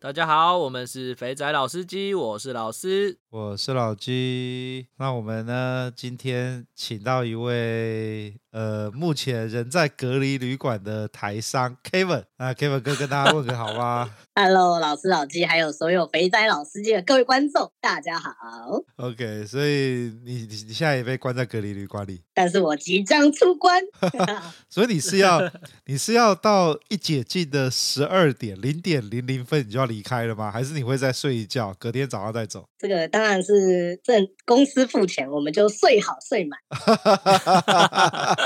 大家好，我们是肥仔老司机，我是老师，我是老鸡。那我们呢，今天请到一位。呃，目前人在隔离旅馆的台商 Kevin，啊 Kevin 哥跟大家问个好吗？Hello，老师老鸡，还有所有肥仔老司机的各位观众，大家好。OK，所以你你你现在也被关在隔离旅馆里，但是我即将出关，所以你是要你是要到一解禁的十二点零点零零分你就要离开了吗？还是你会再睡一觉，隔天早上再走？这个当然是正公司付钱，我们就睡好睡满。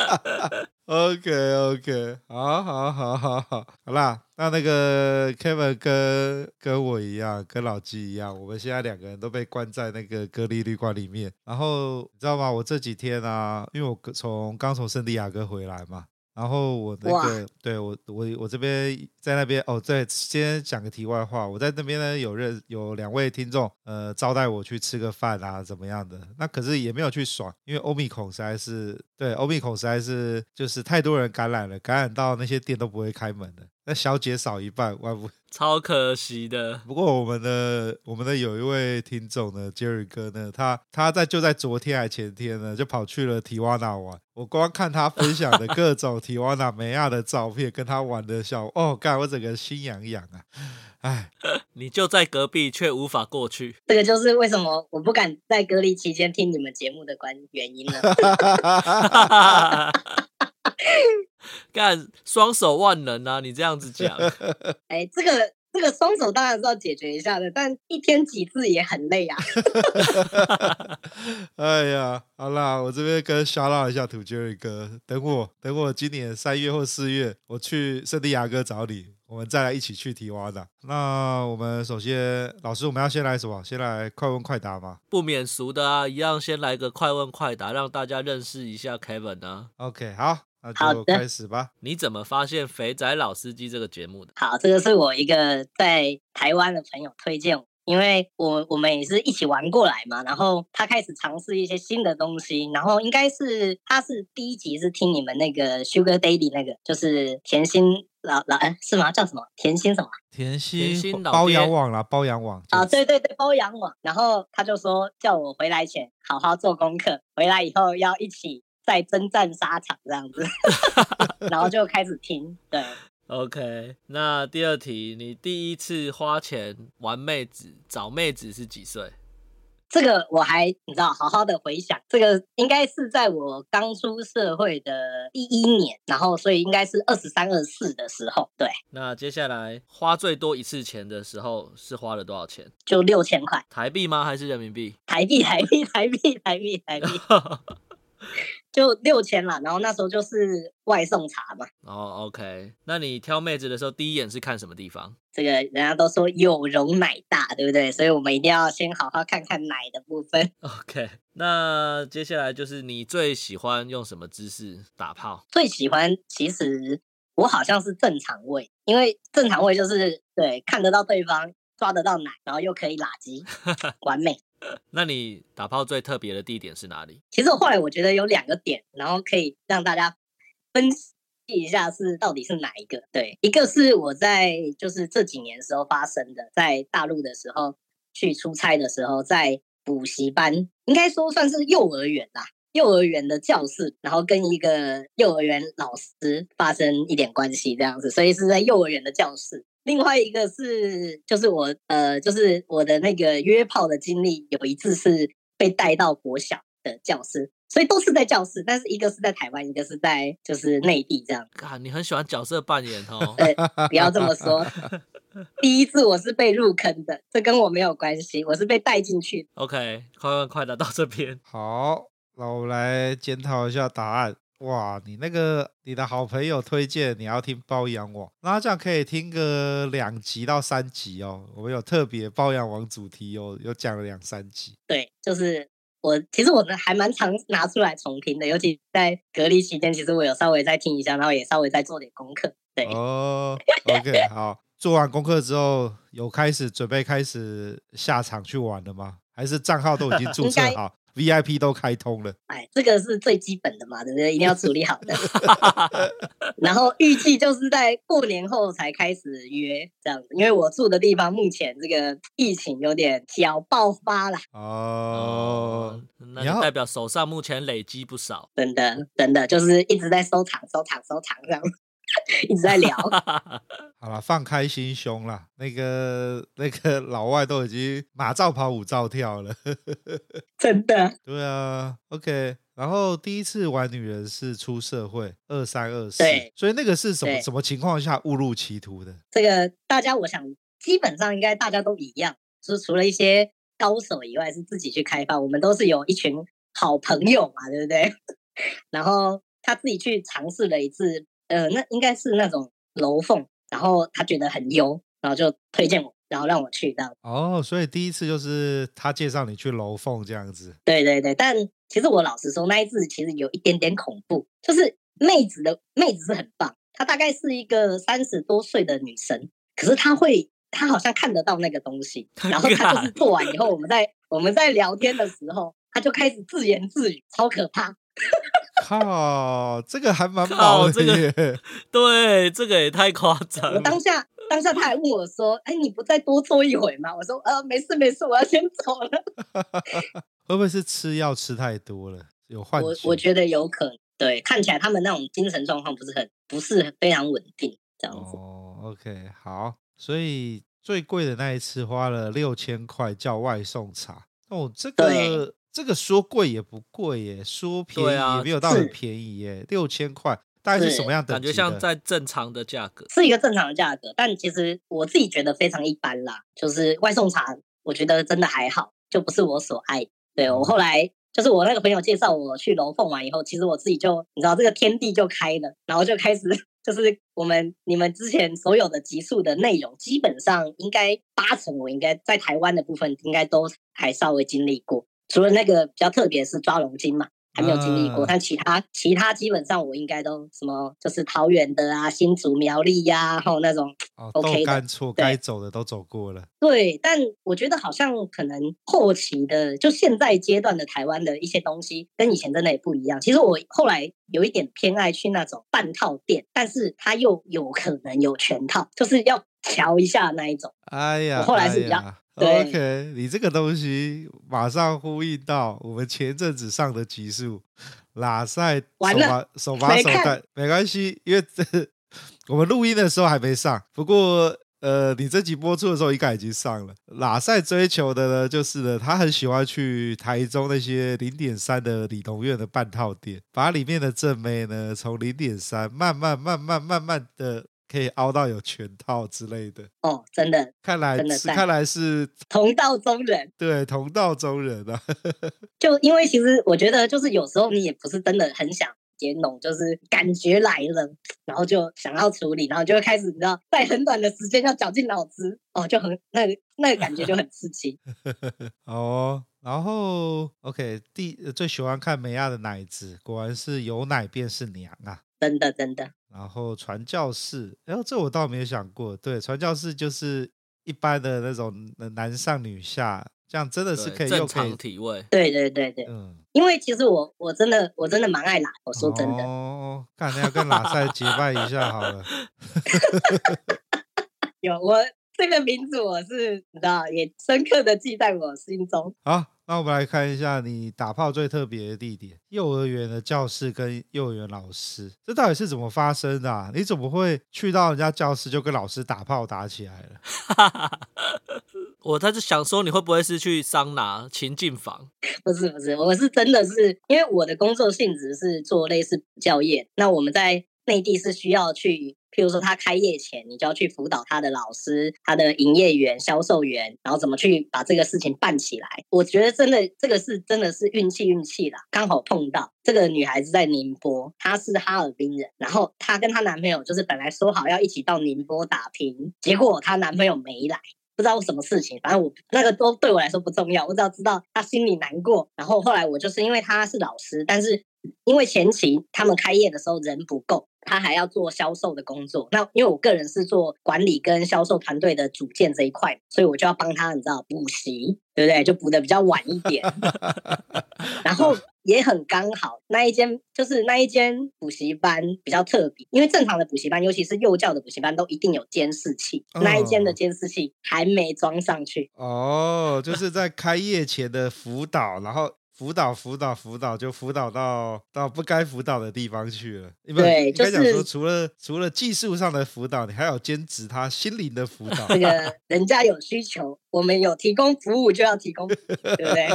OK OK，好好好好好，好啦，那那个 Kevin 跟跟我一样，跟老纪一样，我们现在两个人都被关在那个隔离旅馆里面。然后你知道吗？我这几天啊，因为我从刚从圣地亚哥回来嘛。然后我那个对我我我这边在那边哦，对，先讲个题外话，我在那边呢有认有两位听众，呃，招待我去吃个饭啊，怎么样的？那可是也没有去爽，因为欧米孔实在是对欧米孔实在是就是太多人感染了，感染到那些店都不会开门的。那小姐少一半，万不超可惜的。不过我们的我们的有一位听众呢，Jerry 哥呢，他他在就在昨天还前天呢，就跑去了提瓦纳玩。我光看他分享的各种提瓦纳梅亚的照片，跟他玩的笑，哦，干我整个心痒痒啊！哎，你就在隔壁，却无法过去。这个就是为什么我不敢在隔离期间听你们节目的关原因了。干双手万能啊！你这样子讲，哎，这个这个双手当然是要解决一下的，但一天几次也很累啊。哎呀，好啦，我这边跟 shout out 一下土 Jerry 哥，等我等我今年三月或四月，我去圣地亚哥找你，我们再来一起去提瓦的。那我们首先，老师，我们要先来什么？先来快问快答吗？不免俗的啊，一样先来个快问快答，让大家认识一下 Kevin 啊。OK，好。那就开始吧。你怎么发现《肥仔老司机》这个节目的？好，这个是我一个在台湾的朋友推荐我，因为我我们也是一起玩过来嘛。然后他开始尝试一些新的东西，然后应该是他是第一集是听你们那个 Sugar Daddy 那个，就是甜心老老哎是吗？叫什么？甜心什么？甜心包养网啦，包养网啊，对对对，包养网。然后他就说叫我回来前好好做功课，回来以后要一起。在征战沙场这样子，然后就开始听。对，OK。那第二题，你第一次花钱玩妹子、找妹子是几岁？这个我还你知道，好好的回想，这个应该是在我刚出社会的第一年，然后所以应该是二十三、二十四的时候。对。那接下来花最多一次钱的时候是花了多少钱？就六千块。台币吗？还是人民币？台币，台币，台币，台币，台币。就六千啦，然后那时候就是外送茶嘛。哦，OK，那你挑妹子的时候，第一眼是看什么地方？这个人家都说有容乃大，对不对？所以我们一定要先好好看看奶的部分。OK，那接下来就是你最喜欢用什么姿势打炮？最喜欢，其实我好像是正常位，因为正常位就是对看得到对方，抓得到奶，然后又可以拉机，完美。那你打炮最特别的地点是哪里？其实我后来我觉得有两个点，然后可以让大家分析一下是到底是哪一个。对，一个是我在就是这几年时候发生的，在大陆的时候去出差的时候，在补习班，应该说算是幼儿园啦，幼儿园的教室，然后跟一个幼儿园老师发生一点关系这样子，所以是在幼儿园的教室。另外一个是，就是我呃，就是我的那个约炮的经历，有一次是被带到国小的教室，所以都是在教室，但是一个是在台湾，一个是在就是内地这样。啊，你很喜欢角色扮演哦？对，不要这么说。第一次我是被入坑的，这跟我没有关系，我是被带进去。OK，快问快答到这边。好，那我们来检讨一下答案。哇，你那个你的好朋友推荐你要听包养网，那这样可以听个两集到三集哦。我们有特别包养网主题哦，有讲了两三集。对，就是我其实我们还蛮常拿出来重听的，尤其在隔离期间，其实我有稍微再听一下，然后也稍微再做点功课。对哦，OK，好，做完功课之后，有开始准备开始下场去玩了吗？还是账号都已经注册好？VIP 都开通了，哎，这个是最基本的嘛，对不对？一定要处理好的。然后预计就是在过年后才开始约这样子，因为我住的地方目前这个疫情有点小爆发了。哦，那代表手上目前累积不少。真的，真的就是一直在收藏、收藏、收藏这样。一直在聊，好了，放开心胸啦。那个 那个老外都已经马照跑，舞照跳了，真的。对啊，OK。然后第一次玩女人是出社会二三二四，对，所以那个是什么什么情况下误入歧途的？这个大家我想基本上应该大家都一样，就是除了一些高手以外，是自己去开发。我们都是有一群好朋友嘛，对不对？然后他自己去尝试了一次。呃，那应该是那种楼凤，然后他觉得很优，然后就推荐我，然后让我去这样。哦，所以第一次就是他介绍你去楼凤这样子。对对对，但其实我老实说，那一次其实有一点点恐怖，就是妹子的妹子是很棒，她大概是一个三十多岁的女生，可是她会，她好像看得到那个东西，然后她就是做完以后，我们在我们在聊天的时候，她就开始自言自语，超可怕。靠，这个还蛮好！这个、对，这个也太夸张了。我当下当下他还问我说：“哎，你不再多坐一会吗？”我说：“呃，没事没事，我要先走了。”会不会是吃药吃太多了，有幻觉？我我觉得有可能。对，看起来他们那种精神状况不是很不是非常稳定，这样子。哦，OK，好。所以最贵的那一次花了六千块叫外送茶。哦，这个。这个说贵也不贵耶，说便宜也没有到很便宜耶，六千块大概是什么样的？感觉像在正常的价格，是一个正常的价格，但其实我自己觉得非常一般啦。就是外送茶，我觉得真的还好，就不是我所爱。对，我后来就是我那个朋友介绍我去楼凤玩以后，其实我自己就你知道这个天地就开了，然后就开始 就是我们你们之前所有的集数的内容，基本上应该八成我应该在台湾的部分应该都还稍微经历过。除了那个比较特别是抓龙筋嘛，还没有经历过，嗯、但其他其他基本上我应该都什么就是桃园的啊、新竹苗栗呀、啊，还有那种 OK 的，该走的都走过了。对，但我觉得好像可能后期的，就现在阶段的台湾的一些东西跟以前真的也不一样。其实我后来有一点偏爱去那种半套店，但是它又有可能有全套，就是要瞧一下那一种。哎呀，我后来是比较。对 OK，你这个东西马上呼应到我们前阵子上的集数，喇赛手把手把手带，没关系，因为这我们录音的时候还没上。不过呃，你这集播出的时候应该已经上了。喇赛追求的呢，就是呢，他很喜欢去台中那些零点三的理农院的半套店，把里面的正妹呢，从零点三慢慢慢慢慢慢的。可以凹到有全套之类的哦，真的，看来是看来是同道中人，对，同道中人啊。就因为其实我觉得，就是有时候你也不是真的很想接农，就是感觉来了，然后就想要处理，然后就会开始，你知道，在很短的时间要绞尽脑汁，哦，就很那个那个感觉就很刺激。哦，然后 OK，第最喜欢看美亚的奶子，果然是有奶便是娘啊。真的真的，然后传教士，哎呦，这我倒没有想过。对，传教士就是一般的那种男上女下，这样真的是可以又可以体位。对对对对，嗯，因为其实我我真的我真的蛮爱拉，我说真的。哦，看要跟拉塞结拜一下好了。有我这个名字，我是你知道，也深刻的记在我心中。好。那我们来看一下你打炮最特别的地点——幼儿园的教室跟幼儿园老师，这到底是怎么发生的啊？你怎么会去到人家教室就跟老师打炮打起来了？我他就想说你会不会是去桑拿情境房？不是不是，我是真的是因为我的工作性质是做类似教业，那我们在内地是需要去譬如说他开业前，你就要去辅导他的老师、他的营业员、销售员，然后怎么去把这个事情办起来。我觉得真的这个是真的是运气运气啦，刚好碰到这个女孩子在宁波，她是哈尔滨人，然后她跟她男朋友就是本来说好要一起到宁波打拼，结果她男朋友没来。不知道什么事情，反正我那个都对我来说不重要，我只要知道他心里难过。然后后来我就是因为他是老师，但是因为前期他们开业的时候人不够，他还要做销售的工作。那因为我个人是做管理跟销售团队的组建这一块，所以我就要帮他，你知道补习，对不对？就补的比较晚一点。然后。也很刚好，那一间就是那一间补习班比较特别，因为正常的补习班，尤其是幼教的补习班，都一定有监视器。哦、那一间的监视器还没装上去。哦，就是在开业前的辅导，然后辅导辅导辅导，就辅导到到不该辅导的地方去了。对，就是讲说，除了除了技术上的辅导，你还有兼职他心灵的辅导。这个人家有需求，我们有提供服务就要提供，对不对？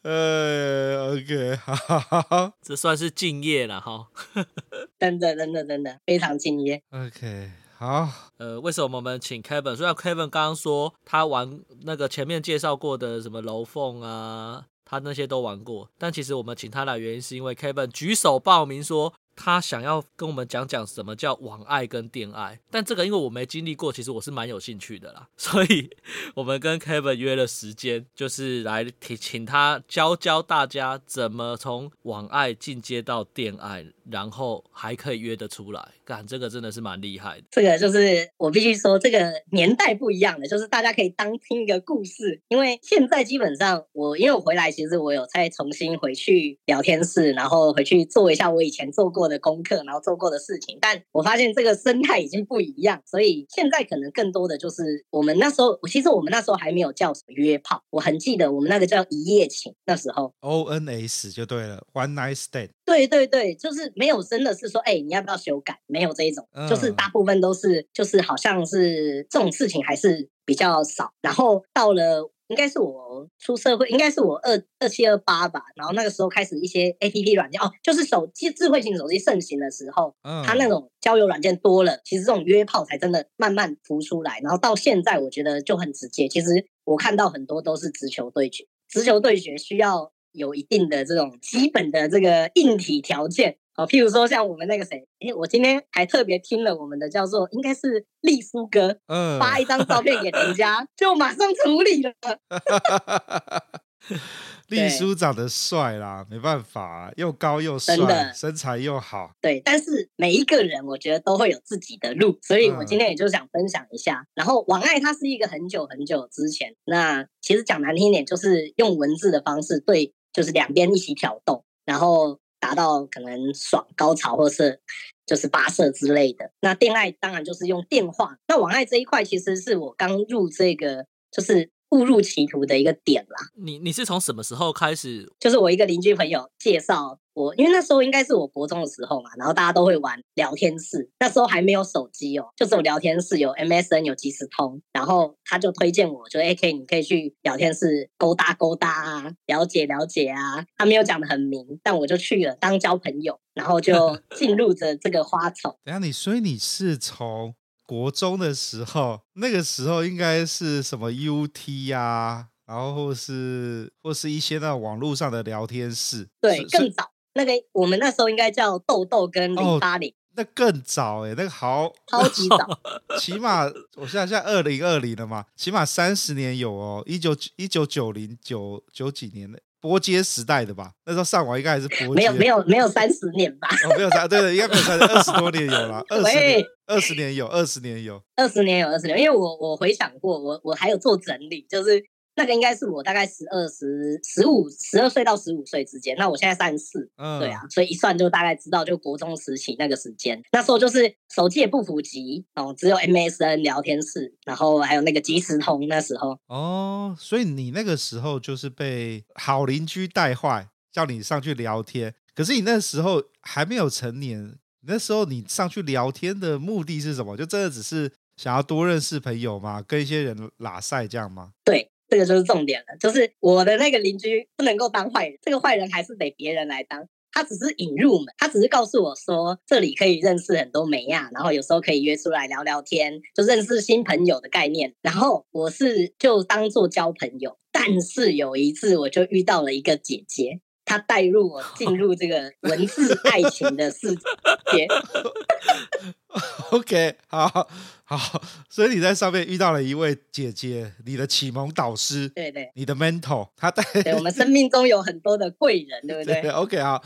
呃，OK，好，好，好，这算是敬业了哈。真的，真的，真的非常敬业。OK，啊。呃，为什么我们请 Kevin？虽然 Kevin 刚刚说他玩那个前面介绍过的什么楼凤啊，他那些都玩过，但其实我们请他来原因是因为 Kevin 举手报名说。他想要跟我们讲讲什么叫网爱跟电爱，但这个因为我没经历过，其实我是蛮有兴趣的啦，所以我们跟 Kevin 约了时间，就是来请请他教教大家怎么从网爱进阶到电爱，然后还可以约得出来，干这个真的是蛮厉害的。这个就是我必须说，这个年代不一样的，就是大家可以当听一个故事，因为现在基本上我因为我回来，其实我有再重新回去聊天室，然后回去做一下我以前做过。做的功课，然后做过的事情，但我发现这个生态已经不一样，所以现在可能更多的就是我们那时候，其实我们那时候还没有叫什么约炮，我很记得我们那个叫一夜情，那时候 O N S 就对了，One Night Stand。对对对，就是没有真的是说，哎，你要不要修改？没有这一种，嗯、就是大部分都是，就是好像是这种事情还是比较少。然后到了。应该是我出社会，应该是我二二七二八吧。然后那个时候开始一些 A P P 软件哦，就是手机智慧型手机盛行的时候，嗯，它那种交友软件多了，其实这种约炮才真的慢慢浮出来。然后到现在，我觉得就很直接。其实我看到很多都是直球对决，直球对决需要有一定的这种基本的这个硬体条件。好，譬如说像我们那个谁，哎，我今天还特别听了我们的叫做，应该是丽苏哥，嗯，发一张照片给人家，就马上处理了。丽叔长得帅啦，没办法，又高又帅，的身材又好。对，但是每一个人我觉得都会有自己的路，所以我今天也就想分享一下。嗯、然后王爱它是一个很久很久之前，那其实讲难听一点，就是用文字的方式对，就是两边一起挑逗，然后。达到可能爽高潮，或是就是跋涉之类的。那电爱当然就是用电话。那网爱这一块，其实是我刚入这个，就是误入歧途的一个点啦。你你是从什么时候开始？就是我一个邻居朋友介绍。我因为那时候应该是我国中的时候嘛，然后大家都会玩聊天室，那时候还没有手机哦，就只有聊天室，有 MSN，有即时通，然后他就推荐我，就 AK 你可以去聊天室勾搭勾搭啊，了解了解啊，他没有讲的很明，但我就去了当交朋友，然后就 进入着这个花丛。等下你，所以你是从国中的时候，那个时候应该是什么 UT 呀、啊，然后或是或是一些那网络上的聊天室，对，更早。那个我们那时候应该叫豆豆跟零八零，那更早哎、欸，那个好超级早，起码我现在现在二零二零了嘛，起码三十年有哦，一九一九九零九九几年的拨接时代的吧，那时候上网应该还是拨接，没有没有没有三十年吧？哦，没有三，对对，应该没有三十，二十多年有了，二十年二十年有，二十年有，二十年有二十年，因为我我回想过，我我还有做整理，就是。那个应该是我大概十二、十、十五、十二岁到十五岁之间。那我现在三十四，嗯，对啊，所以一算就大概知道，就国中时期那个时间。那时候就是手机也不普及哦，只有 MSN 聊天室，然后还有那个即时通。那时候哦，所以你那个时候就是被好邻居带坏，叫你上去聊天。可是你那时候还没有成年，那时候你上去聊天的目的是什么？就真的只是想要多认识朋友吗？跟一些人拉赛这样吗？对。这个就是重点了，就是我的那个邻居不能够当坏人，这个坏人还是得别人来当。他只是引入门，他只是告诉我说这里可以认识很多美亚，然后有时候可以约出来聊聊天，就认识新朋友的概念。然后我是就当做交朋友，但是有一次我就遇到了一个姐姐。她带入我进入这个文字爱情的世界。OK，好好，所以你在上面遇到了一位姐姐，你的启蒙导师，对对，你的 mentor，他带，对，我们生命中有很多的贵人，对不对，对？OK，好。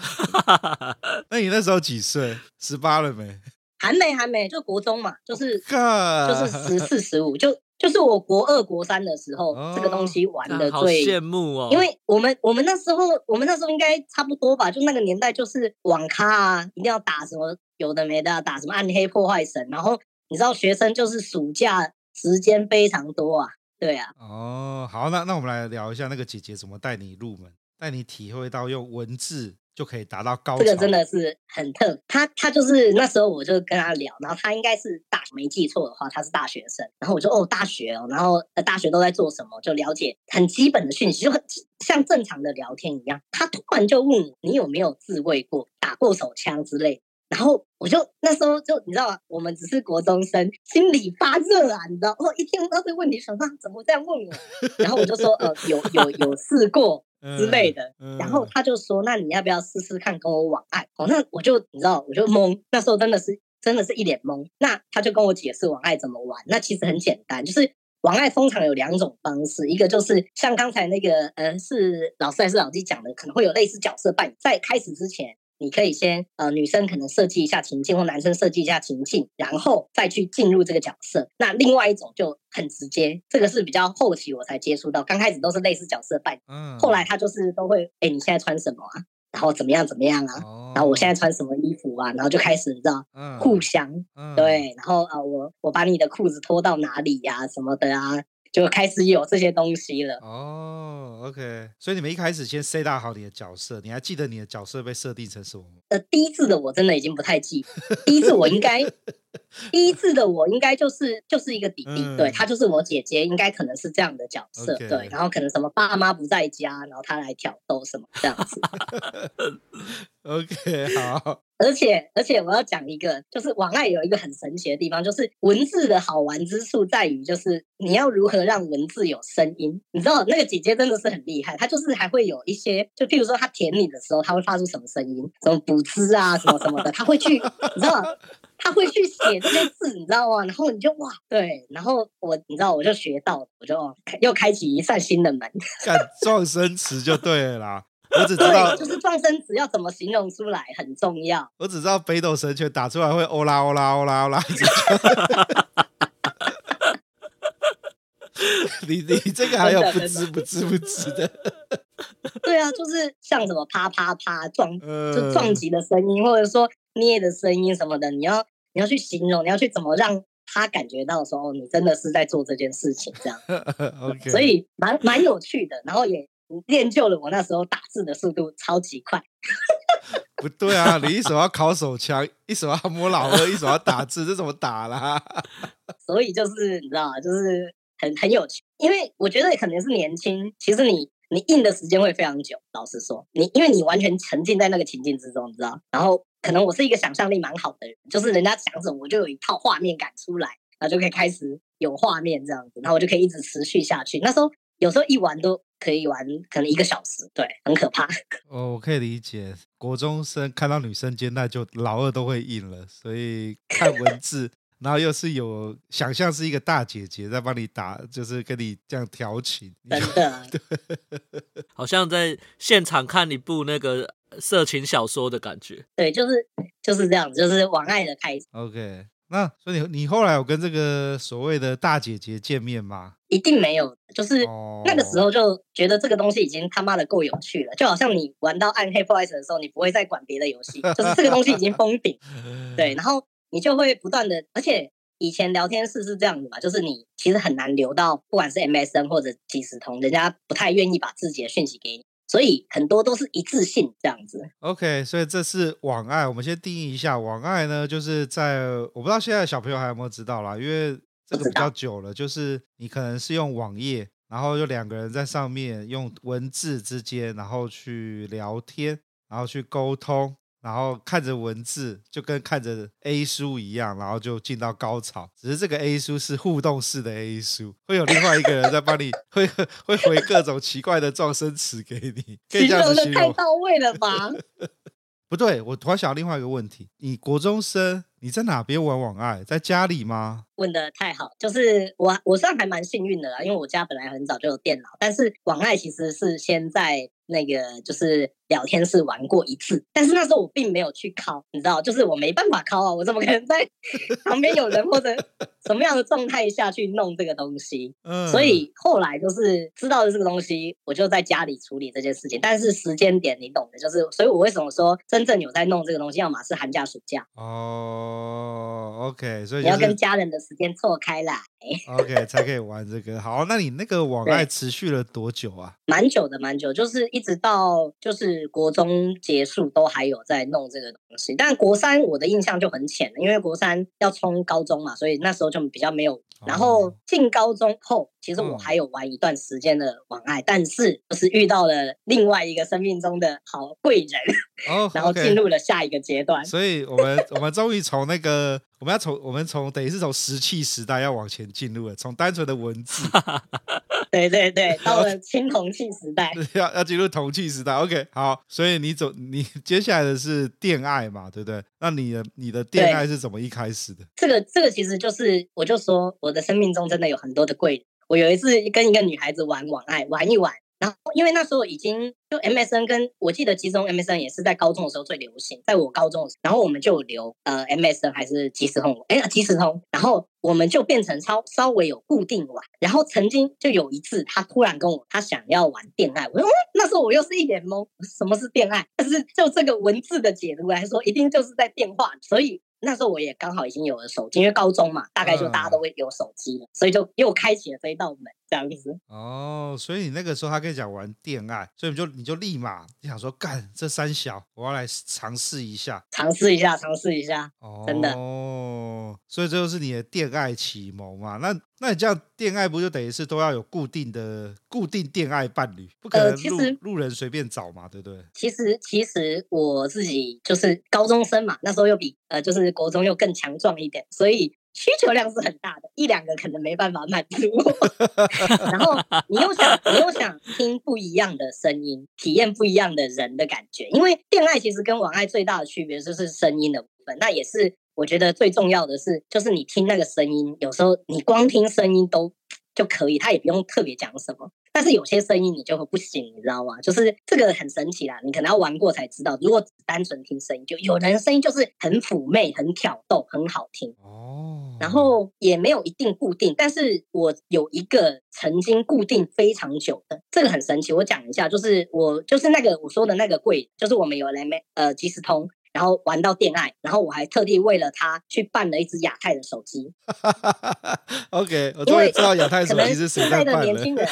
那你那时候几岁？十八了没？还没，还没，就国中嘛，就是.就是十四十五就。就是我国二国三的时候，哦、这个东西玩的最羡慕哦。因为我们我们那时候我们那时候应该差不多吧，就那个年代就是网咖啊，一定要打什么有的没的，打什么暗黑破坏神。然后你知道学生就是暑假时间非常多啊，对啊。哦，好，那那我们来聊一下那个姐姐怎么带你入门，带你体会到用文字。就可以达到高潮。这个真的是很特。她她就是那时候我就跟她聊，然后她应该是大学，没记错的话，她是大学生。然后我就哦，大学哦，然后呃大学都在做什么？就了解很基本的讯息，就很像正常的聊天一样。他突然就问我，你有没有自慰过、打过手枪之类？然后我就那时候就你知道吗？我们只是国中生，心里发热啊，你知道？我，一听到这个问题，想说怎么会这样问我？然后我就说呃，有有有试过。之类的，然后他就说：“那你要不要试试看跟我网爱？”哦，那我就你知道，我就懵。那时候真的是真的是一脸懵。那他就跟我解释网爱怎么玩。那其实很简单，就是网爱通常有两种方式，一个就是像刚才那个呃，是老师还是老弟讲的，可能会有类似角色扮演，在开始之前。你可以先呃，女生可能设计一下情境，或男生设计一下情境，然后再去进入这个角色。那另外一种就很直接，这个是比较后期我才接触到，刚开始都是类似角色扮演，嗯，后来他就是都会，哎，你现在穿什么啊？然后怎么样怎么样啊？哦，然后我现在穿什么衣服啊？然后就开始你知道，嗯，互相，嗯，对，然后啊，我我把你的裤子脱到哪里呀？什么的啊？就开始有这些东西了哦，OK，所以你们一开始先 set 好你的角色，你还记得你的角色被设定成什么吗？呃，第一次的我真的已经不太记，第一次我应该，第一次的我应该就是就是一个弟弟，嗯、对，他就是我姐姐，应该可能是这样的角色，okay. 对，然后可能什么爸妈不在家，然后他来挑逗什么这样子。OK，好。而且而且我要讲一个，就是网爱有一个很神奇的地方，就是文字的好玩之处在于，就是你要如何让文字有声音。你知道那个姐姐真的是很厉害，她就是还会有一些，就譬如说她舔你的时候，她会发出什么声音，什么补汁啊，什么什么的，她会去，你知道吗？她会去写这些字，你知道吗？然后你就哇，对，然后我你知道我就学到，我就又开启一扇新的门，看撞生词就对了啦。我只知道，就是撞生词要怎么形容出来很重要。我只知道北斗神拳打出来会欧啦欧啦欧啦欧啦。你你这个还有不知不知不知的。对啊，就是像什么啪啪啪撞，就撞击的声音，或者说捏的声音什么的，你要你要去形容，你要去怎么让他感觉到说，哦，你真的是在做这件事情这样。OK，所以蛮蛮有趣的，然后也。练就了我那时候打字的速度超级快。不对啊，你一手要烤手枪，一手要摸老二，一手要打字，这怎么打啦？所以就是你知道，就是很很有趣，因为我觉得可能是年轻，其实你你硬的时间会非常久。老实说，你因为你完全沉浸在那个情境之中，你知道。然后可能我是一个想象力蛮好的人，就是人家讲什么，我就有一套画面感出来，然后就可以开始有画面这样子，然后我就可以一直持续下去。那时候有时候一玩都。可以玩，可能一个小时，对，很可怕。哦，我可以理解，国中生看到女生肩带就老二都会硬了，所以看文字，然后又是有想象是一个大姐姐在帮你打，就是跟你这样调情，真的，对，好像在现场看一部那个色情小说的感觉。对，就是就是这样子，就是网爱的开始。OK。那所以你你后来有跟这个所谓的大姐姐见面吗？一定没有，就是那个时候就觉得这个东西已经他妈的够有趣了，就好像你玩到暗黑破坏神的时候，你不会再管别的游戏，就是这个东西已经封顶，对，然后你就会不断的，而且以前聊天室是这样子嘛，就是你其实很难留到，不管是 MSN 或者即时通，人家不太愿意把自己的讯息给你。所以很多都是一致性这样子。OK，所以这是网爱。我们先定义一下，网爱呢，就是在我不知道现在的小朋友还有没有知道啦，因为这个比较久了，就是你可能是用网页，然后就两个人在上面用文字之间，然后去聊天。然后去沟通。然后看着文字，就跟看着 A 书一样，然后就进到高潮。只是这个 A 书是互动式的 A 书，会有另外一个人在帮你，会会回各种奇怪的撞声词给你。可以这样子形容。的太到位了吧？不对，我突然想到另外一个问题：你国中生，你在哪边玩网爱？在家里吗？问的太好，就是我我算还蛮幸运的啦，因为我家本来很早就有电脑，但是网爱其实是先在那个就是。聊天室玩过一次，但是那时候我并没有去考，你知道，就是我没办法考啊，我怎么可能在 旁边有人或者什么样的状态下去弄这个东西？嗯，所以后来就是知道了这个东西，我就在家里处理这件事情。但是时间点你懂的，就是所以我为什么说真正有在弄这个东西，要么是寒假暑假哦，OK，所以、就是、你要跟家人的时间错开来，OK 才可以玩这个。好，那你那个网爱持续了多久啊？蛮久的，蛮久，就是一直到就是。国中结束都还有在弄这个东西，但国三我的印象就很浅了，因为国三要冲高中嘛，所以那时候就比较没有。然后进高中后，其实我还有玩一段时间的网爱，但是就是遇到了另外一个生命中的好贵人，哦，然后进入了下一个阶段。所以我们我们终于从那个我们要从我们从等于是从石器时代要往前进入了，从单纯的文字。对 对 对，到了青铜器时代，要要进入铜器时代。OK，好，所以你走，你接下来的是电爱嘛，对不对？那你的你的电爱是怎么一开始的？这个这个其实就是，我就说我的生命中真的有很多的贵人。我有一次跟一个女孩子玩网爱，玩一玩。然后，因为那时候已经就 MSN 跟我记得，其中 MSN 也是在高中的时候最流行。在我高中的时候，然后我们就留呃 MSN 还是即时通，哎，即时通。然后我们就变成超稍微有固定玩。然后曾经就有一次，他突然跟我，他想要玩恋爱。我说，嗯，那时候我又是一脸懵，什么是恋爱？但是就这个文字的解读来说，一定就是在电话。所以。那时候我也刚好已经有了手机，因为高中嘛，大概就大家都会有手机了，嗯、所以就又开启了这一道门，这样子。哦，所以你那个时候他跟你讲玩电爱，所以你就你就立马你想说干这三小，我要来尝试一下，尝试一下，尝试一下。哦，真的。哦，所以这就是你的电爱启蒙嘛？那那你这样电爱不就等于是都要有固定的固定电爱伴侣，不可能路人随便找嘛，对不对？其实其实我自己就是高中生嘛，那时候又比呃就是。国中又更强壮一点，所以需求量是很大的，一两个可能没办法满足。然后你又想，你又想听不一样的声音，体验不一样的人的感觉。因为恋爱其实跟网爱最大的区别就是声音的部分，那也是我觉得最重要的是，就是你听那个声音，有时候你光听声音都就可以，他也不用特别讲什么。但是有些声音你就会不行，你知道吗？就是这个很神奇啦，你可能要玩过才知道。如果只单纯听声音，就有人声音就是很妩媚、很挑逗、很好听哦。然后也没有一定固定，但是我有一个曾经固定非常久的，这个很神奇。我讲一下，就是我就是那个我说的那个柜，就是我们有来没呃即时通。然后玩到恋爱，然后我还特地为了他去办了一只亚太的手机。OK，我终于知道亚太手机是谁在办了。现在的年轻人，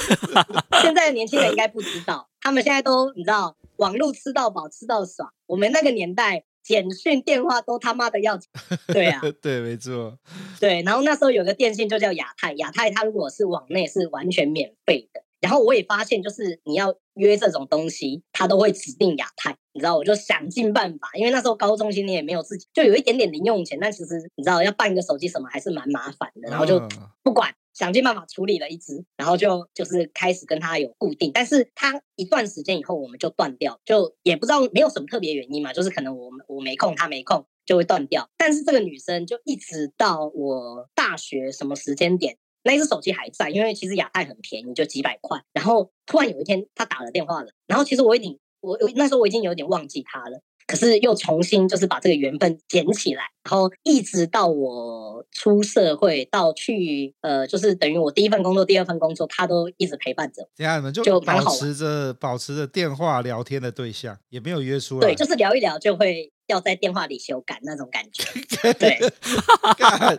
现在的年轻人应该不知道，他们现在都你知道，网络吃到饱，吃到爽。我们那个年代，简讯电话都他妈的要钱。对啊，对，没错。对，然后那时候有个电信就叫亚太，亚太它如果是网内是完全免费的。然后我也发现，就是你要约这种东西，他都会指定亚太，你知道，我就想尽办法，因为那时候高中心你也没有自己，就有一点点零用钱，但其实你知道要办一个手机什么还是蛮麻烦的，然后就不管，想尽办法处理了一只，然后就就是开始跟他有固定，但是他一段时间以后我们就断掉，就也不知道没有什么特别原因嘛，就是可能我我没空，他没空就会断掉，但是这个女生就一直到我大学什么时间点。那一只手机还在，因为其实亚太很便宜，就几百块。然后突然有一天他打了电话了，然后其实我已经我那时候我已经有点忘记他了，可是又重新就是把这个缘分捡起来，然后一直到我出社会到去呃，就是等于我第一份工作、第二份工作，他都一直陪伴着我。这样你们就保持着保持着电话聊天的对象，也没有约出来。对，就是聊一聊就会。要在电话里修改那种感觉，对，干，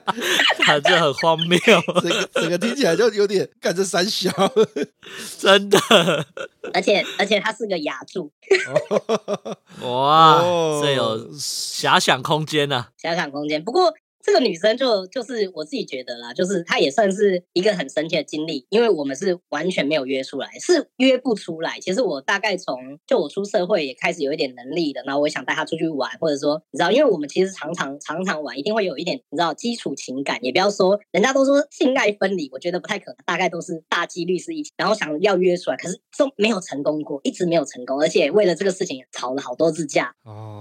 他这很荒谬，整个整个听起来就有点干这三小，真的，而且而且他是个牙柱，哇，这有遐想空间呐、啊，遐想空间。不过这个女生就就是我自己觉得啦，就是她也算是一个很神奇的经历，因为我们是完全没有约出来，是约不出来。其实我大概从就我出社会也开始有一点能力的，然后我想带她出去玩，或者说你知道，因为我们其实常常常常玩，一定会有一点你知道基础情感，也不要说人家都说性爱分离，我觉得不太可能，大概都是大几率是一起，然后想要约出来，可是都没有成功过，一直没有成功，而且为了这个事情吵了好多次架。哦。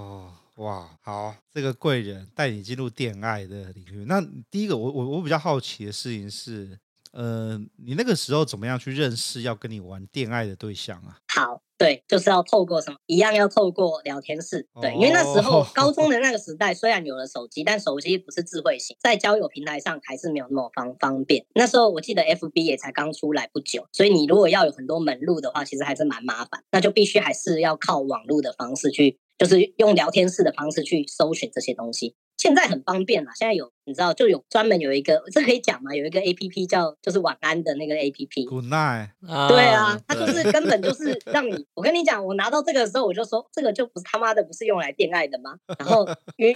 哇，好，这个贵人带你进入恋爱的领域。那第一个，我我我比较好奇的事情是，呃，你那个时候怎么样去认识要跟你玩恋爱的对象啊？好，对，就是要透过什么？一样要透过聊天室。对，因为那时候高中的那个时代，虽然有了手机，但手机不是智慧型，在交友平台上还是没有那么方方便。那时候我记得 FB 也才刚出来不久，所以你如果要有很多门路的话，其实还是蛮麻烦。那就必须还是要靠网络的方式去。就是用聊天室的方式去搜寻这些东西。现在很方便了，现在有你知道就有专门有一个，这可以讲吗？有一个 A P P 叫就是晚安的那个 A P P。Good night。对啊，它就是根本就是让你，我跟你讲，我拿到这个的时候，我就说这个就不是他妈的不是用来恋爱的吗？然后电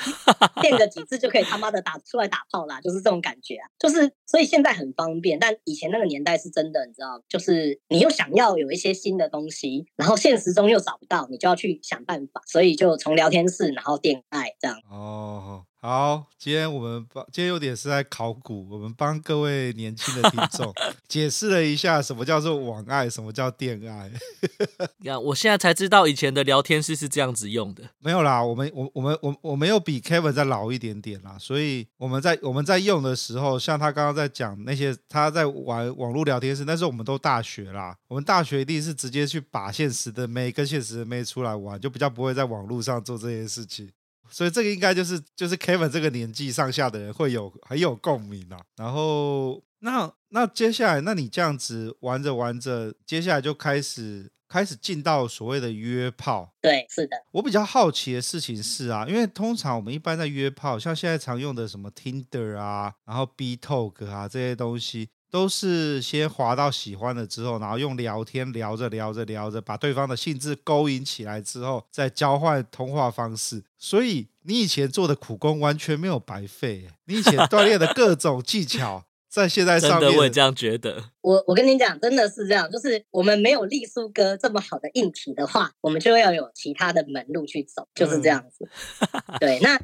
电个几次就可以他妈的打出来打炮啦，就是这种感觉啊。就是所以现在很方便，但以前那个年代是真的，你知道，就是你又想要有一些新的东西，然后现实中又找不到，你就要去想办法，所以就从聊天室然后恋爱这样。哦。好，今天我们帮今天有点是在考古，我们帮各位年轻的听众 解释了一下什么叫做网爱，什么叫电爱。呀，我现在才知道以前的聊天室是这样子用的。没有啦，我们我我们我我没有比 Kevin 再老一点点啦，所以我们在我们在用的时候，像他刚刚在讲那些他在玩网络聊天室，那时候我们都大学啦，我们大学一定是直接去把现实的妹跟现实的妹出来玩，就比较不会在网络上做这些事情。所以这个应该就是就是 Kevin 这个年纪上下的人会有很有共鸣啊。然后那那接下来，那你这样子玩着玩着，接下来就开始开始进到所谓的约炮。对，是的。我比较好奇的事情是啊，因为通常我们一般在约炮，像现在常用的什么 Tinder 啊，然后 BeeTalk 啊这些东西。都是先滑到喜欢了之后，然后用聊天聊着聊着聊着，把对方的兴致勾引起来之后，再交换通话方式。所以你以前做的苦工完全没有白费，你以前 锻炼的各种技巧，在现在上面，真的会这样觉得。我我跟你讲，真的是这样，就是我们没有丽叔哥这么好的硬体的话，我们就要有其他的门路去走，就是这样子。嗯、对，那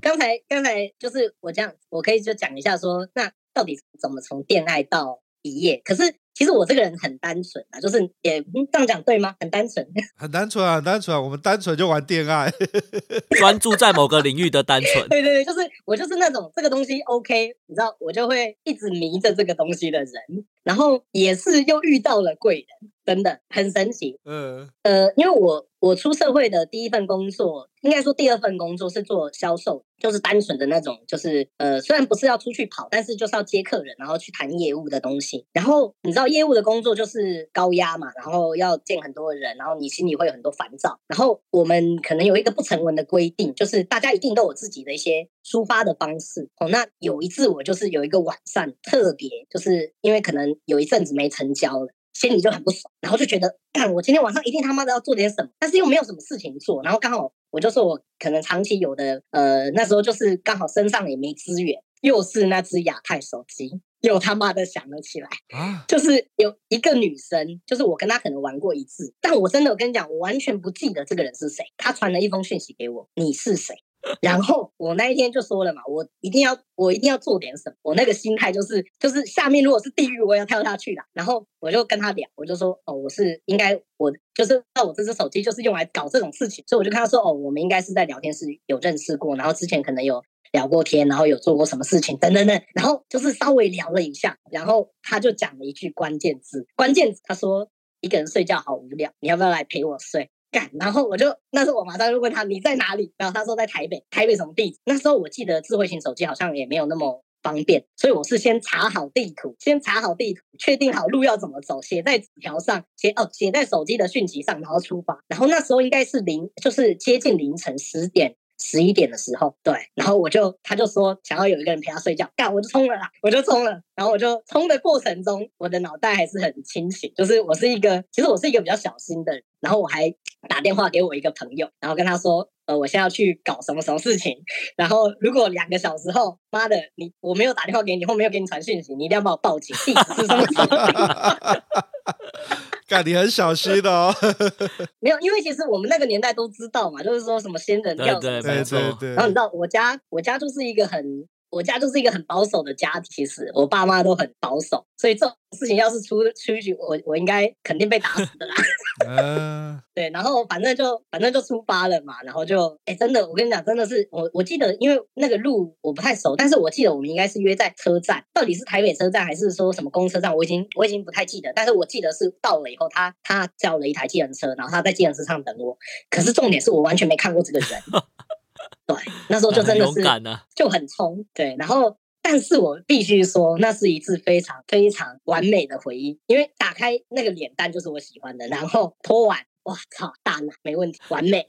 刚才刚才就是我这样，我可以就讲一下说那。到底怎么从恋爱到一夜？可是其实我这个人很单纯啊，就是也这样讲对吗？很单纯，很单纯啊，很单纯啊。我们单纯就玩恋爱，专注在某个领域的单纯。对对对，就是我就是那种这个东西 OK，你知道，我就会一直迷着这个东西的人。然后也是又遇到了贵人，真的很神奇。嗯呃，因为我我出社会的第一份工作，应该说第二份工作是做销售，就是单纯的那种，就是呃虽然不是要出去跑，但是就是要接客人，然后去谈业务的东西。然后你知道业务的工作就是高压嘛，然后要见很多人，然后你心里会有很多烦躁。然后我们可能有一个不成文的规定，就是大家一定都有自己的一些抒发的方式。哦，那有一次我就是有一个晚上特别，就是因为可能。有一阵子没成交了，心里就很不爽，然后就觉得，干，我今天晚上一定他妈的要做点什么，但是又没有什么事情做，然后刚好我就说我可能长期有的，呃，那时候就是刚好身上也没资源，又是那只亚太手机，又他妈的响了起来，啊，就是有一个女生，就是我跟她可能玩过一次，但我真的我跟你讲，我完全不记得这个人是谁，她传了一封讯息给我，你是谁？然后我那一天就说了嘛，我一定要，我一定要做点什么。我那个心态就是，就是下面如果是地狱，我要跳下去啦。然后我就跟他聊，我就说，哦，我是应该，我就是，那我这只手机就是用来搞这种事情，所以我就跟他说，哦，我们应该是在聊天室有认识过，然后之前可能有聊过天，然后有做过什么事情，等等等。然后就是稍微聊了一下，然后他就讲了一句关键字，关键字他说，一个人睡觉好无聊，你要不要来陪我睡？干，然后我就那时候我马上就问他，你在哪里？然后他说在台北，台北什么地址？那时候我记得智慧型手机好像也没有那么方便，所以我是先查好地图，先查好地图，确定好路要怎么走，写在纸条上，写哦写在手机的讯息上，然后出发。然后那时候应该是零，就是接近凌晨十点。十一点的时候，对，然后我就，他就说想要有一个人陪他睡觉，干，我就冲了啦，我就冲了，然后我就冲的过程中，我的脑袋还是很清醒，就是我是一个，其实我是一个比较小心的，然后我还打电话给我一个朋友，然后跟他说，呃，我现在要去搞什么什么事情，然后如果两个小时后，妈的，你我没有打电话给你，或没有给你传讯息，你一定要帮我报警，地址是什么？干，你很小心的哦。没有，因为其实我们那个年代都知道嘛，就是说什么仙人跳什么，对对对对。然后你知道，我家我家就是一个很。我家就是一个很保守的家庭，其实我爸妈都很保守，所以这种事情要是出出去，我我应该肯定被打死的啦。嗯，对，然后反正就反正就出发了嘛，然后就哎，真的，我跟你讲，真的是我我记得，因为那个路我不太熟，但是我记得我们应该是约在车站，到底是台北车站还是说什么公车站，我已经我已经不太记得，但是我记得是到了以后，他他叫了一台计程车，然后他在计程车上等我，可是重点是我完全没看过这个人。对，那时候就真的是就很冲，对，然后但是我必须说，那是一次非常非常完美的回忆，因为打开那个脸蛋就是我喜欢的，然后脱完，哇操，大奶没问题，完美。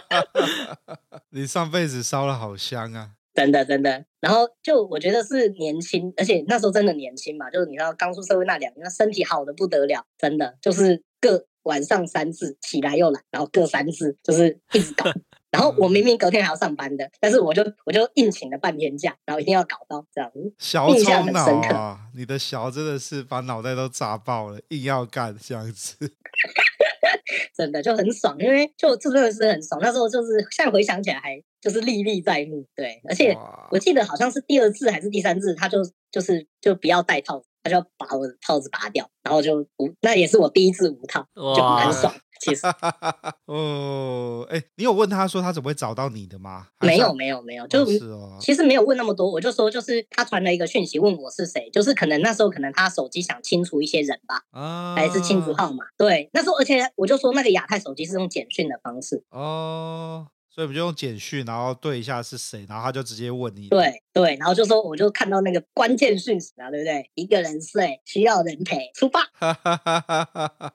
你上辈子烧了好香啊！真的真的，然后就我觉得是年轻，而且那时候真的年轻嘛，就是你知道刚出社会那两年，那身体好的不得了，真的就是各晚上三次起来又来，然后各三次就是一直搞。然后我明明隔天还要上班的，嗯、但是我就我就硬请了半天假，然后一定要搞到这样子。小冲脑啊！你的小真的是把脑袋都炸爆了，硬要干这样子，真的就很爽，因为就这真的是很爽。那时候就是现在回想起来还就是历历在目，对。而且我记得好像是第二次还是第三次，他就就是就不要戴套子，他就要把我的套子拔掉，然后就无，那也是我第一次无套，就蛮爽。其实，哦，哎，你有问他说他怎么会找到你的吗？没有，没有，没有，就是，是哦，其实没有问那么多，我就说，就是他传了一个讯息问我是谁，就是可能那时候可能他手机想清除一些人吧，啊，还是清除号码，对，那时候而且我就说那个亚太手机是用简讯的方式，哦。所以我们就用简讯，然后对一下是谁，然后他就直接问你。对对，然后就说，我就看到那个关键讯息啊，对不对？一个人睡，需要人陪，出发。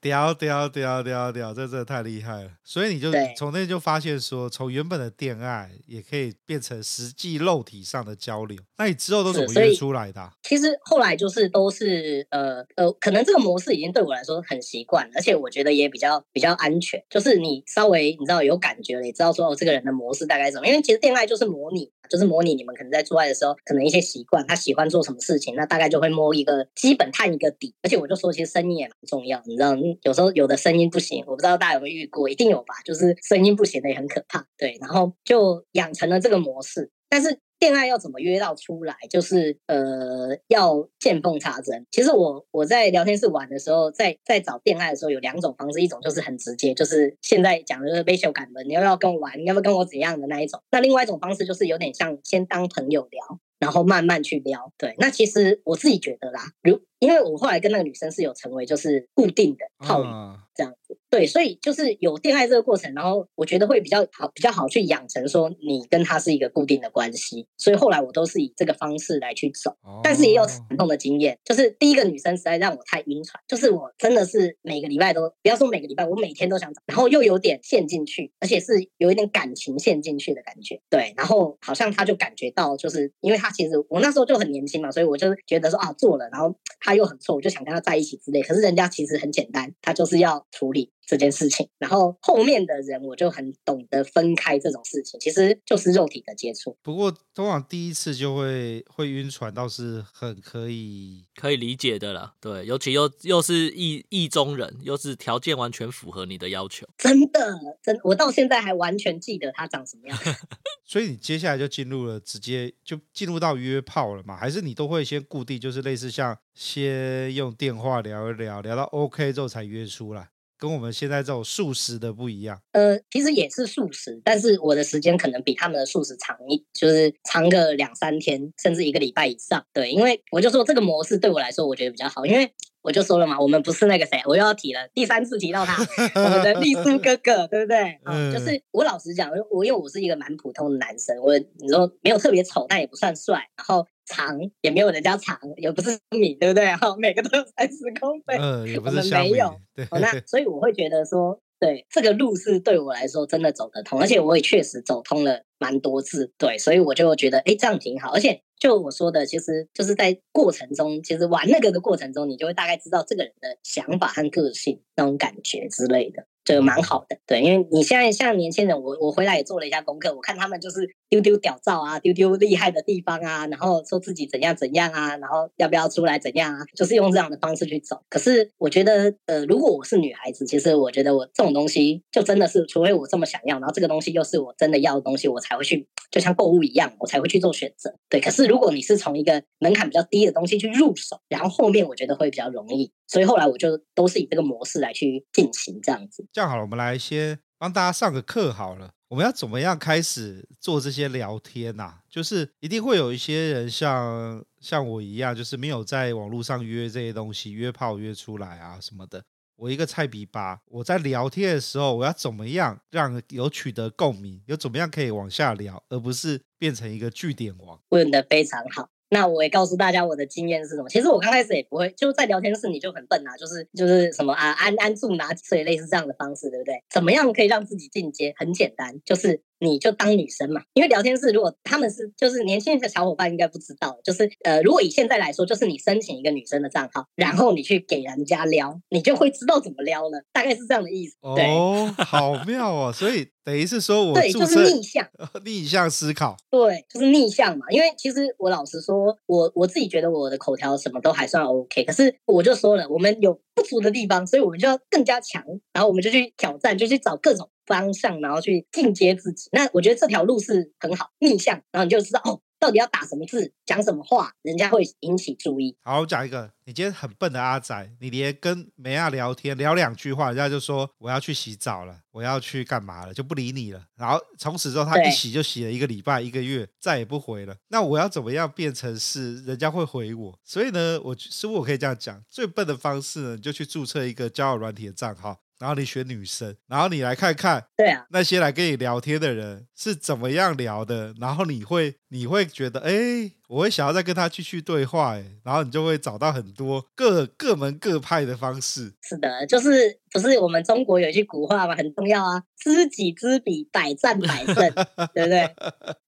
屌屌屌屌屌，这真的太厉害了。所以你就从那就发现说，从原本的恋爱也可以变成实际肉体上的交流。那你之后都怎么约出来的啊？其实后来就是都是呃呃，可能这个模式已经对我来说很习惯，而且我觉得也比较比较安全。就是你稍微你知道有感觉。得你知道说哦，这个人的模式大概是什么？因为其实恋爱就是模拟，就是模拟你们可能在做爱的时候，可能一些习惯，他喜欢做什么事情，那大概就会摸一个基本探一个底。而且我就说，其实声音也蛮重要，你知道，有时候有的声音不行，我不知道大家有没有遇过，一定有吧？就是声音不行的也很可怕，对。然后就养成了这个模式，但是。恋爱要怎么约到出来？就是呃，要见缝插针。其实我我在聊天室玩的时候，在在找恋爱的时候，有两种方式，一种就是很直接，就是现在讲的就是被秀感的，你要不要跟我玩？你要不要跟我怎样的那一种？那另外一种方式就是有点像先当朋友聊，然后慢慢去撩。对，那其实我自己觉得啦，如因为我后来跟那个女生是有成为就是固定的套路。嗯这样子，对，所以就是有恋爱这个过程，然后我觉得会比较好，比较好去养成说你跟他是一个固定的关系。所以后来我都是以这个方式来去走，但是也有惨痛的经验，就是第一个女生实在让我太晕船，就是我真的是每个礼拜都，不要说每个礼拜，我每天都想找，然后又有点陷进去，而且是有一点感情陷进去的感觉，对，然后好像他就感觉到，就是因为他其实我那时候就很年轻嘛，所以我就觉得说啊做了，然后他又很臭，我就想跟他在一起之类，可是人家其实很简单，他就是要。处理这件事情，然后后面的人我就很懂得分开这种事情，其实就是肉体的接触。不过通常第一次就会会晕船，倒是很可以可以理解的啦。对，尤其又又是意意中人，又是条件完全符合你的要求。真的，真，我到现在还完全记得他长什么样。所以你接下来就进入了，直接就进入到约炮了嘛？还是你都会先固定，就是类似像先用电话聊一聊，聊到 OK 之后才约出来？跟我们现在这种素食的不一样，呃，其实也是素食，但是我的时间可能比他们的素食长一，就是长个两三天，甚至一个礼拜以上。对，因为我就说这个模式对我来说，我觉得比较好，因为我就说了嘛，我们不是那个谁，我又要提了，第三次提到他，我们的丽苏哥哥，对不对？嗯，就是我老实讲，我因为我是一个蛮普通的男生，我你说没有特别丑，但也不算帅，然后。长也没有人家长，也不是米，对不对？哈，每个都有三十公分，嗯，也不是，没有。对，那所以我会觉得说，对这个路是对我来说真的走得通，而且我也确实走通了蛮多次，对，所以我就觉得，哎，这样挺好。而且就我说的，其实就是在过程中，其实玩那个的过程中，你就会大概知道这个人的想法和个性那种感觉之类的。就蛮好的。对，因为你现在像年轻人，我我回来也做了一下功课，我看他们就是丢丢屌照啊，丢丢厉害的地方啊，然后说自己怎样怎样啊，然后要不要出来怎样啊，就是用这样的方式去走。可是我觉得，呃，如果我是女孩子，其实我觉得我这种东西就真的是，除非我这么想要，然后这个东西又是我真的要的东西，我才会去，就像购物一样，我才会去做选择。对，可是如果你是从一个门槛比较低的东西去入手，然后后面我觉得会比较容易，所以后来我就都是以这个模式来去进行这样子。这样好了，我们来先帮大家上个课好了。我们要怎么样开始做这些聊天呐、啊？就是一定会有一些人像像我一样，就是没有在网络上约这些东西，约炮约出来啊什么的。我一个菜逼吧，我在聊天的时候，我要怎么样让有取得共鸣？有怎么样可以往下聊，而不是变成一个句点王？问的非常好。那我也告诉大家我的经验是什么。其实我刚开始也不会，就在聊天室你就很笨啊，就是就是什么啊，安安住哪里，所以类似这样的方式，对不对？怎么样可以让自己进阶？很简单，就是。你就当女生嘛，因为聊天室如果他们是就是年轻的小伙伴应该不知道，就是呃，如果以现在来说，就是你申请一个女生的账号，然后你去给人家撩，你就会知道怎么撩了，大概是这样的意思。对哦，好妙哦，所以等于是说 我对，就是逆向逆向思考，对，就是逆向嘛。因为其实我老实说，我我自己觉得我的口条什么都还算 OK，可是我就说了，我们有不足的地方，所以我们就要更加强，然后我们就去挑战，就去找各种。方向，然后去进阶自己。那我觉得这条路是很好，逆向，然后你就知道哦，到底要打什么字，讲什么话，人家会引起注意。好，我讲一个，你今天很笨的阿仔，你连跟梅亚聊天聊两句话，人家就说我要去洗澡了，我要去干嘛了，就不理你了。然后从此之后，他一洗就洗了一个礼拜、一个月，再也不回了。那我要怎么样变成是人家会回我？所以呢，我是不是我可以这样讲，最笨的方式呢，你就去注册一个交友软体的账号。然后你选女生，然后你来看看，对啊，那些来跟你聊天的人是怎么样聊的，然后你会你会觉得，哎。我会想要再跟他继续对话，哎，然后你就会找到很多各各门各派的方式。是的，就是不是我们中国有一句古话嘛，很重要啊，知己知彼，百战百胜，对不对？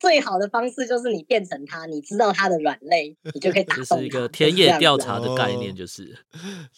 最好的方式就是你变成他，你知道他的软肋，你就可以打动他。这是一个田野调查的概念，就是。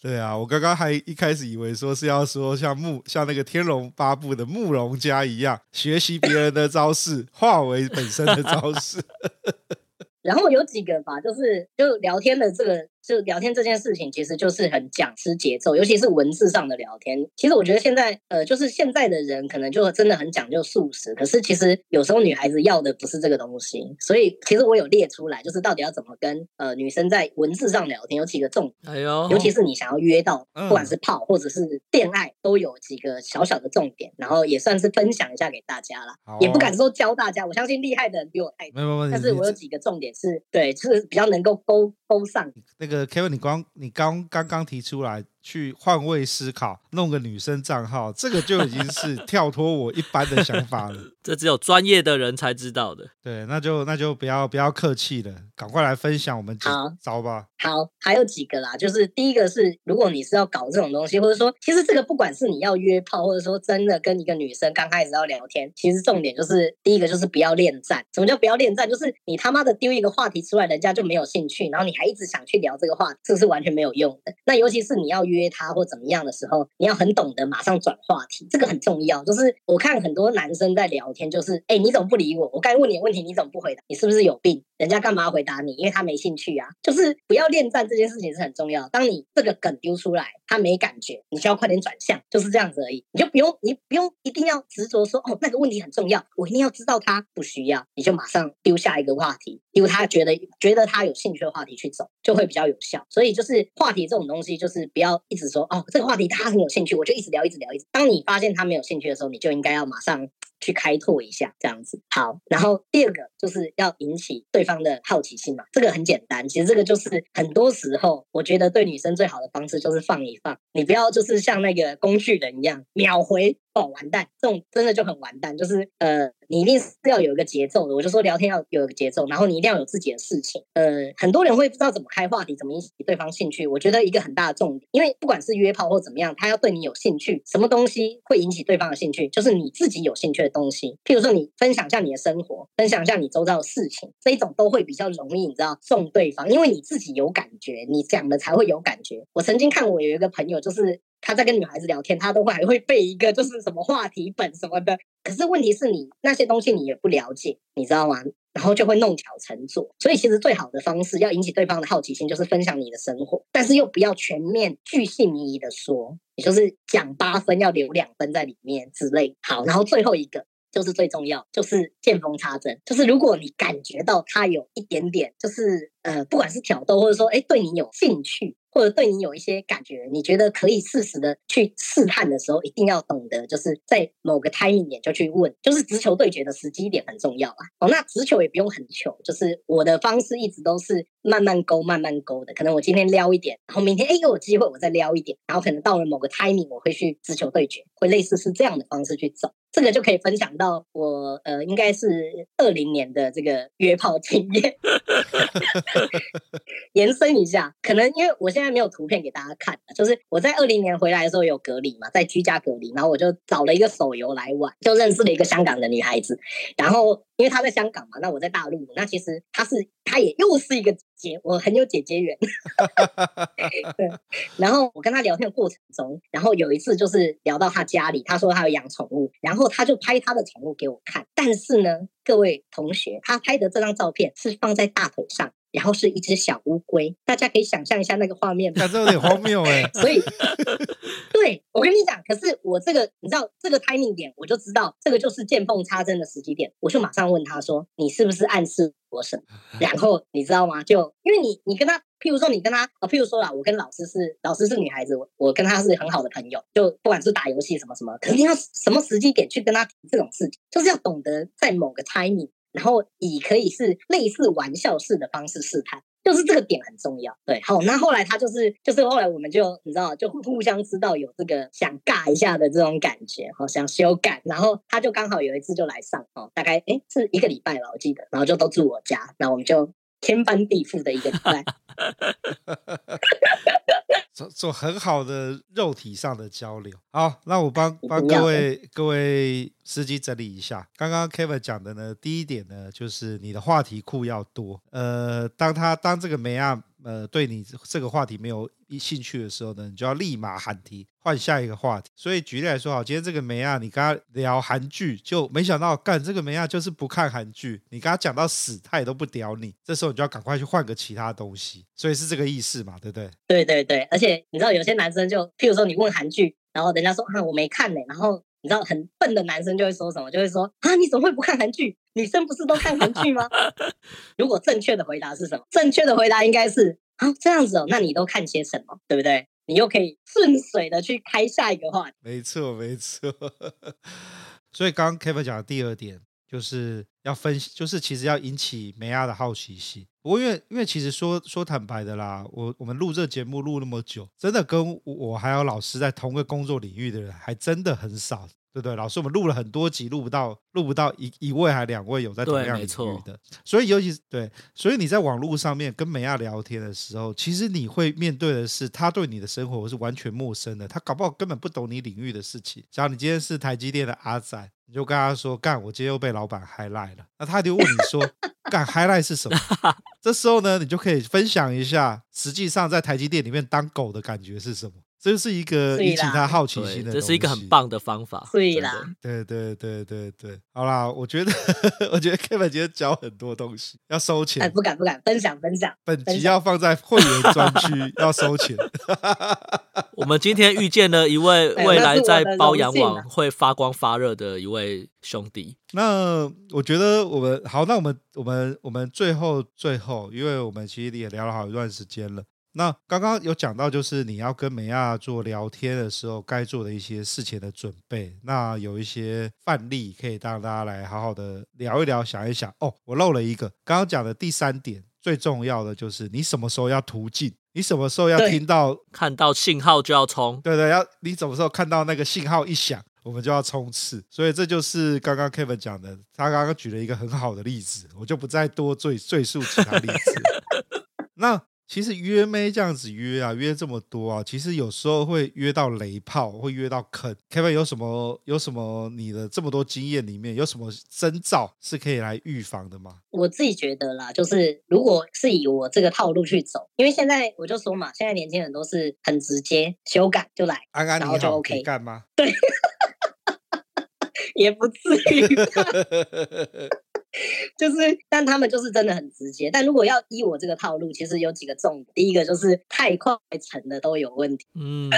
对啊，我刚刚还一开始以为说是要说像慕像那个《天龙八部》的慕容家一样，学习别人的招式，化为本身的招式。然后有几个吧，就是就聊天的这个。就聊天这件事情，其实就是很讲吃节奏，尤其是文字上的聊天。其实我觉得现在，呃，就是现在的人可能就真的很讲究素食。可是其实有时候女孩子要的不是这个东西。所以其实我有列出来，就是到底要怎么跟呃女生在文字上聊天，有几个重点。哎呦，尤其是你想要约到，不管是泡或者是恋爱，都有几个小小的重点。然后也算是分享一下给大家啦，哦、也不敢说教大家。我相信厉害的人比我太多，没有没有，但是我有几个重点是对，就是比较能够勾勾上。那个 Kevin，你刚你刚刚刚提出来。去换位思考，弄个女生账号，这个就已经是跳脱我一般的想法了。这只有专业的人才知道的。对，那就那就不要不要客气了，赶快来分享我们几招吧。好，还有几个啦，就是第一个是，如果你是要搞这种东西，或者说，其实这个不管是你要约炮，或者说真的跟一个女生刚开始要聊天，其实重点就是第一个就是不要恋战。什么叫不要恋战？就是你他妈的丢一个话题出来，人家就没有兴趣，然后你还一直想去聊这个话题，这是完全没有用的。那尤其是你要约他或怎么样的时候，你要很懂得马上转话题，这个很重要。就是我看很多男生在聊天，就是哎，你怎么不理我？我该问你问题，你怎么不回答？你是不是有病？人家干嘛回答你？因为他没兴趣啊。就是不要恋战这件事情是很重要。当你这个梗丢出来，他没感觉，你需要快点转向，就是这样子而已。你就不用，你不用一定要执着说哦，那个问题很重要，我一定要知道他。不需要，你就马上丢下一个话题，丢他觉得觉得他有兴趣的话题去走，就会比较有效。所以就是话题这种东西，就是不要一直说。哦，这个话题他很有兴趣，我就一直聊，一直聊，一直。当你发现他没有兴趣的时候，你就应该要马上去开拓一下，这样子。好，然后第二个就是要引起对方的好奇心嘛，这个很简单。其实这个就是很多时候，我觉得对女生最好的方式就是放一放，你不要就是像那个工具人一样秒回。哦，完蛋，这种真的就很完蛋。就是呃，你一定是要有一个节奏的。我就说聊天要有一个节奏，然后你一定要有自己的事情。呃，很多人会不知道怎么开话题，怎么引起对方兴趣。我觉得一个很大的重点，因为不管是约炮或怎么样，他要对你有兴趣，什么东西会引起对方的兴趣，就是你自己有兴趣的东西。譬如说，你分享一下你的生活，分享一下你周遭的事情，这一种都会比较容易，你知道，送对方，因为你自己有感觉，你讲的才会有感觉。我曾经看我有一个朋友，就是。他在跟女孩子聊天，他都会还会背一个就是什么话题本什么的。可是问题是你那些东西你也不了解，你知道吗？然后就会弄巧成拙。所以其实最好的方式要引起对方的好奇心，就是分享你的生活，但是又不要全面巨细靡遗的说，也就是讲八分要留两分在里面之类。好，然后最后一个。就是最重要，就是见缝插针。就是如果你感觉到他有一点点，就是呃，不管是挑逗，或者说哎，对你有兴趣。或者对你有一些感觉，你觉得可以适时的去试探的时候，一定要懂得，就是在某个 timing 点就去问，就是直球对决的时机点很重要啊。哦，那直球也不用很球，就是我的方式一直都是慢慢勾，慢慢勾的。可能我今天撩一点，然后明天哎又有机会我再撩一点，然后可能到了某个 timing 我会去直球对决，会类似是这样的方式去走。这个就可以分享到我呃应该是二零年的这个约炮经验，延伸一下，可能因为我现在没有图片给大家看，就是我在二零年回来的时候有隔离嘛，在居家隔离，然后我就找了一个手游来玩，就认识了一个香港的女孩子。然后因为他在香港嘛，那我在大陆，那其实他是他也又是一个姐，我很有姐姐缘。对。然后我跟他聊天的过程中，然后有一次就是聊到他家里，他说他有养宠物，然后他就拍他的宠物给我看。但是呢，各位同学，他拍的这张照片是放在大腿上。然后是一只小乌龟，大家可以想象一下那个画面。感觉有点荒谬哎。所以，对，我跟你讲，可是我这个，你知道这个 timing 点，我就知道这个就是见缝插针的时机点，我就马上问他说：“你是不是暗示我什么？”然后你知道吗？就因为你，你跟他，譬如说你跟他，啊，譬如说啦，我跟老师是老师是女孩子，我我跟他是很好的朋友，就不管是打游戏什么什么，肯定要什么时机点去跟他提这种事情，就是要懂得在某个 timing。然后以可以是类似玩笑式的方式试探，就是这个点很重要。对，好，那后来他就是就是后来我们就你知道就互相知道有这个想尬一下的这种感觉，好想修改。然后他就刚好有一次就来上哦，大概诶是一个礼拜了，我记得，然后就都住我家，那我们就天翻地覆的一个礼拜。做做很好的肉体上的交流。好，那我帮帮各位各位司机整理一下。刚刚 Kevin 讲的呢，第一点呢，就是你的话题库要多。呃，当他当这个梅亚呃对你这个话题没有兴趣的时候呢，你就要立马喊停，换下一个话题。所以举例来说，好，今天这个梅亚你跟他聊韩剧，就没想到干这个梅亚就是不看韩剧，你跟他讲到死，他也都不屌你。这时候你就要赶快去换个其他东西。所以是这个意思嘛，对不对？对对对，而且你知道有些男生就，譬如说你问韩剧。然后人家说啊，我没看呢。然后你知道很笨的男生就会说什么？就会说啊，你怎么会不看韩剧？女生不是都看韩剧吗？如果正确的回答是什么？正确的回答应该是啊，这样子哦，那你都看些什么？对不对？你又可以顺水的去开下一个话题。没错，没错。所以刚刚 Kevin 讲的第二点。就是要分析，就是其实要引起梅亚的好奇心。不过因为因为其实说说坦白的啦，我我们录这节目录那么久，真的跟我还有老师在同个工作领域的人还真的很少。对不对？老师，我们录了很多集，录不到，录不到一一位还两位有在同样领域的，所以尤其是对，所以你在网络上面跟美亚聊天的时候，其实你会面对的是他对你的生活是完全陌生的，他搞不好根本不懂你领域的事情。假如你今天是台积电的阿仔，你就跟他说：“干，我今天又被老板 highlight 了。”那他就问你说：“干 highlight 是什么？” 这时候呢，你就可以分享一下，实际上在台积电里面当狗的感觉是什么。这是一个引起他好奇心的，这是一个很棒的方法。对啦，对对对对对，好啦，我觉得 我觉得 Kevin 今天教很多东西，要收钱。哎，不敢不敢，分享分享。本集要放在会员专区，要收钱。我们今天遇见了一位未来在包养网会发光发热的一位兄弟。那我觉得我们好，那我们我们我们最后最后，因为我们其实也聊了好一段时间了。那刚刚有讲到，就是你要跟美亚做聊天的时候，该做的一些事前的准备。那有一些范例可以让大家来好好的聊一聊，想一想。哦，我漏了一个，刚刚讲的第三点，最重要的就是你什么时候要途径，你什么时候要听到看到信号就要冲，对对，要你什么时候看到那个信号一响，我们就要冲刺。所以这就是刚刚 Kevin 讲的，他刚刚举了一个很好的例子，我就不再多赘赘述其他例子。那。其实约妹这样子约啊，约这么多啊，其实有时候会约到雷炮，会约到坑。Kevin 有什么有什么你的这么多经验里面有什么征兆是可以来预防的吗？我自己觉得啦，就是如果是以我这个套路去走，因为现在我就说嘛，现在年轻人都是很直接，修改就来，安安然后就 OK 干吗？对，也不至于。就是，但他们就是真的很直接。但如果要依我这个套路，其实有几个重点。第一个就是太快成的都有问题。嗯，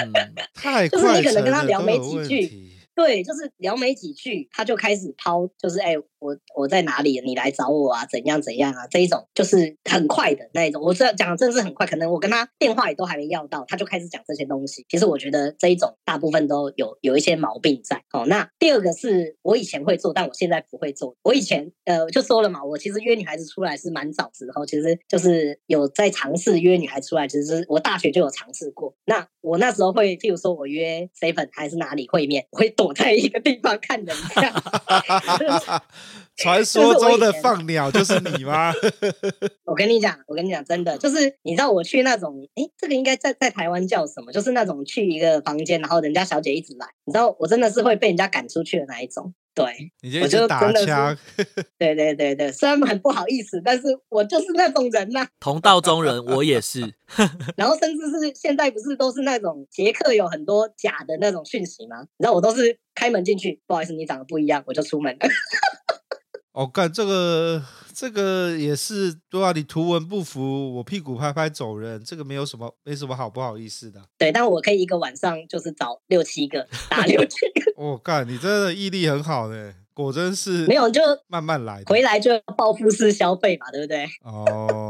太快就是你可能跟他聊没几句，对，就是聊没几句，他就开始抛，就是哎。欸我我在哪里？你来找我啊？怎样怎样啊？这一种就是很快的那一种。我这样讲真的是很快，可能我跟他电话也都还没要到，他就开始讲这些东西。其实我觉得这一种大部分都有有一些毛病在。哦，那第二个是我以前会做，但我现在不会做。我以前呃就说了嘛，我其实约女孩子出来是蛮早之后，其实就是有在尝试约女孩出来。其实我大学就有尝试过。那我那时候会，譬如说我约 seven 还是哪里会面，我会躲在一个地方看人家。传说中的放鸟就是你吗？我跟你讲，我跟你讲，真的就是你知道我去那种，哎，这个应该在在台湾叫什么？就是那种去一个房间，然后人家小姐一直来，你知道我真的是会被人家赶出去的那一种。对，你就就打枪。对对对对，虽然很不好意思，但是我就是那种人呐、啊。同道中人，我也是。然后甚至是现在不是都是那种捷克有很多假的那种讯息吗？你知道我都是开门进去，不好意思，你长得不一样，我就出门。哦，干这个，这个也是对啊，你图文不符，我屁股拍拍走人，这个没有什么，没什么好不好意思的。对，但我可以一个晚上就是找六七个，打六七个。哦，干，你真的毅力很好呢。果真是没有，就慢慢来，回来就报复式消费嘛，对不对？哦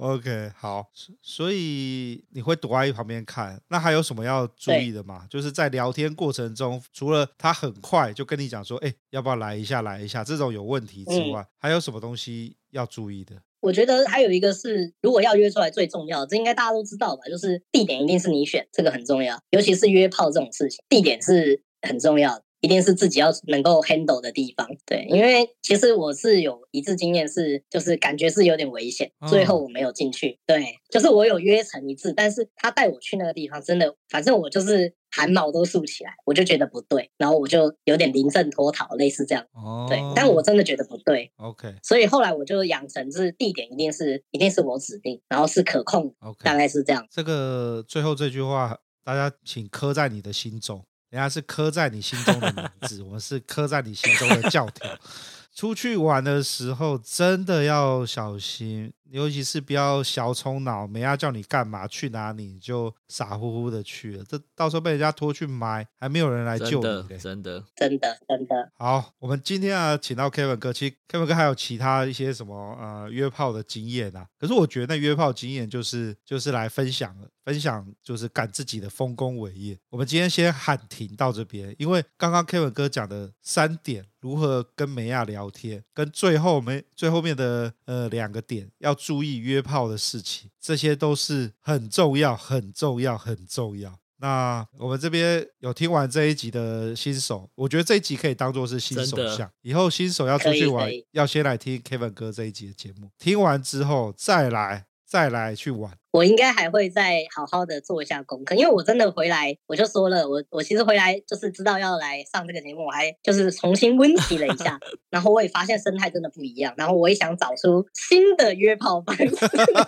，OK，好，所以你会躲在一旁边看，那还有什么要注意的吗？就是在聊天过程中，除了他很快就跟你讲说，哎，要不要来一下，来一下，这种有问题之外，嗯，还有什么东西要注意的？我觉得还有一个是，如果要约出来，最重要的，这应该大家都知道吧？就是地点一定是你选，这个很重要，尤其是约炮这种事情，地点是很重要的。一定是自己要能够 handle 的地方，对，因为其实我是有一次经验是，就是感觉是有点危险，最后我没有进去，对，就是我有约成一次，但是他带我去那个地方，真的，反正我就是汗毛都竖起来，我就觉得不对，然后我就有点临阵脱逃，类似这样，哦，对，但我真的觉得不对，OK，所以后来我就养成是地点一定是一定是我指定，然后是可控，OK，大概是这样。这个最后这句话，大家请刻在你的心中。人家是刻在你心中的名字，我们是刻在你心中的教条。出去玩的时候真的要小心。尤其是不要小冲脑，没要叫你干嘛去哪里，你就傻乎乎的去了，这到时候被人家拖去埋，还没有人来救你。真的，真的，真的。好，我们今天啊，请到 Kevin 哥，其实 Kevin 哥还有其他一些什么呃约炮的经验啊。可是我觉得那约炮经验就是就是来分享分享就是赶自己的丰功伟业。我们今天先喊停到这边，因为刚刚 Kevin 哥讲的三点，如何跟梅亚聊天，跟最后没最后面的呃两个点要。注意约炮的事情，这些都是很重要、很重要、很重要。那我们这边有听完这一集的新手，我觉得这一集可以当做是新手项。以后新手要出去玩，要先来听 Kevin 哥这一集的节目，听完之后再来。再来去玩，我应该还会再好好的做一下功课，因为我真的回来，我就说了，我我其实回来就是知道要来上这个节目，我还就是重新温习了一下，然后我也发现生态真的不一样，然后我也想找出新的约炮方式。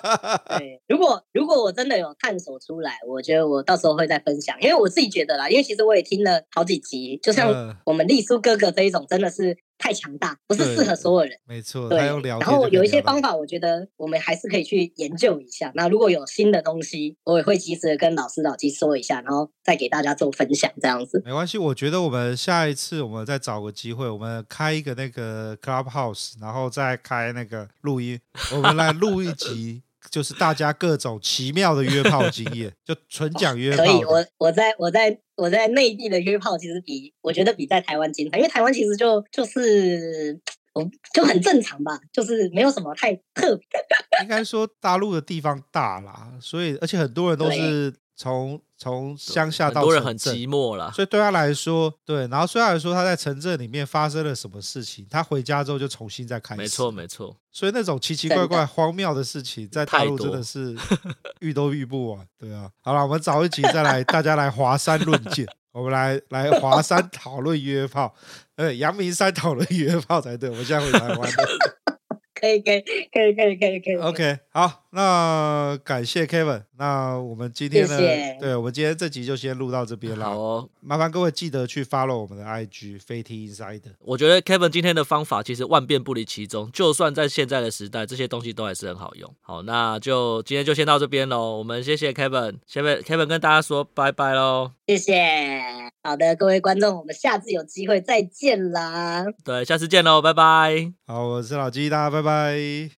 对，如果如果我真的有探索出来，我觉得我到时候会再分享，因为我自己觉得啦，因为其实我也听了好几集，就像我们丽苏哥哥这一种，真的是。太强大，不是适合所有人。没错，对。然后有一些方法，我觉得我们还是可以去研究一下。那如果有新的东西，我也会及时的跟老师老鸡说一下，然后再给大家做分享，这样子。没关系，我觉得我们下一次我们再找个机会，我们开一个那个 Clubhouse，然后再开那个录音，我们来录一集。就是大家各种奇妙的约炮经验，就纯讲约炮。可以，我我在我在我在内地的约炮，其实比我觉得比在台湾精彩，因为台湾其实就就是我就很正常吧，就是没有什么太特别。应该说大陆的地方大啦，所以而且很多人都是。从从乡下到很多人很城镇寂寞了。所以对他来说，对，然后虽然说他在城镇里面发生了什么事情，他回家之后就重新再开始。没错，没错。所以那种奇奇怪怪、荒谬的事情，在大陆真的是 遇都遇不完。对啊，好了，我们早一集再来，大家来华山论剑，我们来来华山讨论约炮，呃，阳明山讨论约炮才对。我们现在回台湾的。可以，可以，可以，可以，可以，可以。OK，好，那感谢 Kevin。那我们今天呢？谢谢对，我们今天这集就先录到这边了。好哦，麻烦各位记得去 follow 我们的 IG Fatty Insider。我觉得 Kevin 今天的方法其实万变不离其宗，就算在现在的时代，这些东西都还是很好用。好，那就今天就先到这边喽。我们谢谢 Kevin，下面 Kevin 跟大家说拜拜喽。谢谢。好的，各位观众，我们下次有机会再见啦。对，下次见喽，拜拜。好，我是老鸡，大家拜拜。